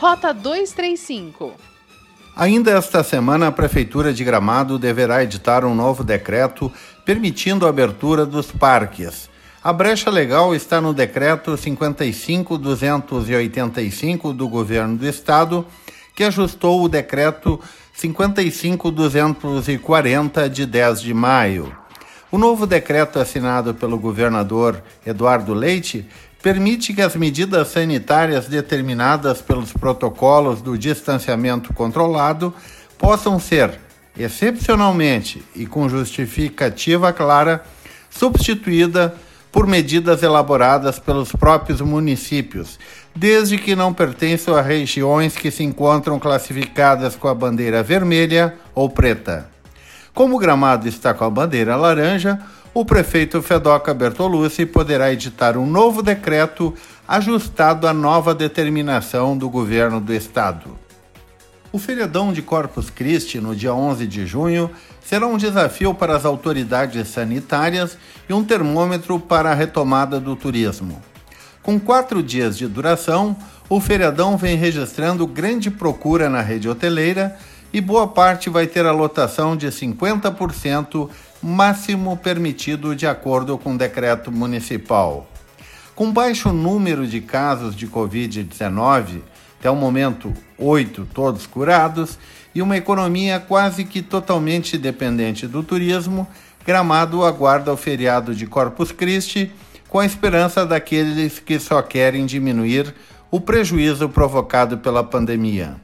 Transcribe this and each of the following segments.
Rota 235. Ainda esta semana, a Prefeitura de Gramado deverá editar um novo decreto permitindo a abertura dos parques. A brecha legal está no decreto 55285 do Governo do Estado, que ajustou o decreto 55240 de 10 de maio. O novo decreto assinado pelo governador Eduardo Leite permite que as medidas sanitárias determinadas pelos protocolos do distanciamento controlado possam ser, excepcionalmente e com justificativa clara, substituída por medidas elaboradas pelos próprios municípios, desde que não pertençam a regiões que se encontram classificadas com a bandeira vermelha ou preta. Como o gramado está com a bandeira laranja, o prefeito Fedoca Bertolucci poderá editar um novo decreto ajustado à nova determinação do governo do estado. O feriadão de Corpus Christi, no dia 11 de junho, será um desafio para as autoridades sanitárias e um termômetro para a retomada do turismo. Com quatro dias de duração, o feriadão vem registrando grande procura na rede hoteleira e boa parte vai ter a lotação de 50% máximo permitido de acordo com o decreto municipal. Com baixo número de casos de Covid-19, até o momento, oito todos curados, e uma economia quase que totalmente dependente do turismo, Gramado aguarda o feriado de Corpus Christi com a esperança daqueles que só querem diminuir o prejuízo provocado pela pandemia.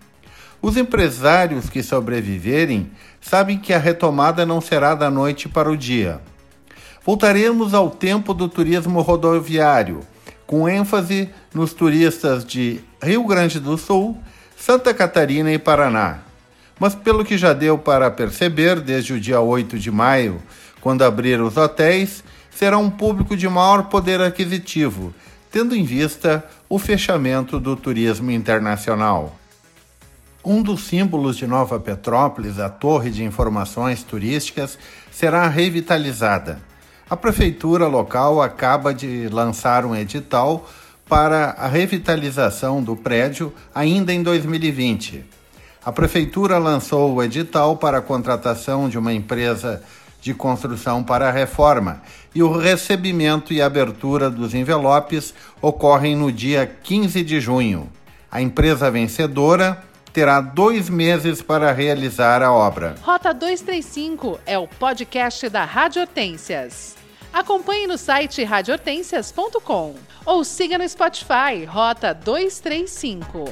Os empresários que sobreviverem sabem que a retomada não será da noite para o dia. Voltaremos ao tempo do turismo rodoviário, com ênfase nos turistas de Rio Grande do Sul, Santa Catarina e Paraná. Mas pelo que já deu para perceber desde o dia 8 de maio, quando abriram os hotéis, será um público de maior poder aquisitivo, tendo em vista o fechamento do turismo internacional. Um dos símbolos de Nova Petrópolis, a Torre de Informações Turísticas, será revitalizada. A prefeitura local acaba de lançar um edital para a revitalização do prédio ainda em 2020. A prefeitura lançou o edital para a contratação de uma empresa de construção para a reforma e o recebimento e abertura dos envelopes ocorrem no dia 15 de junho. A empresa vencedora terá dois meses para realizar a obra. Rota 235 é o podcast da Rádio Hortências. Acompanhe no site radiohortências.com ou siga no Spotify Rota 235.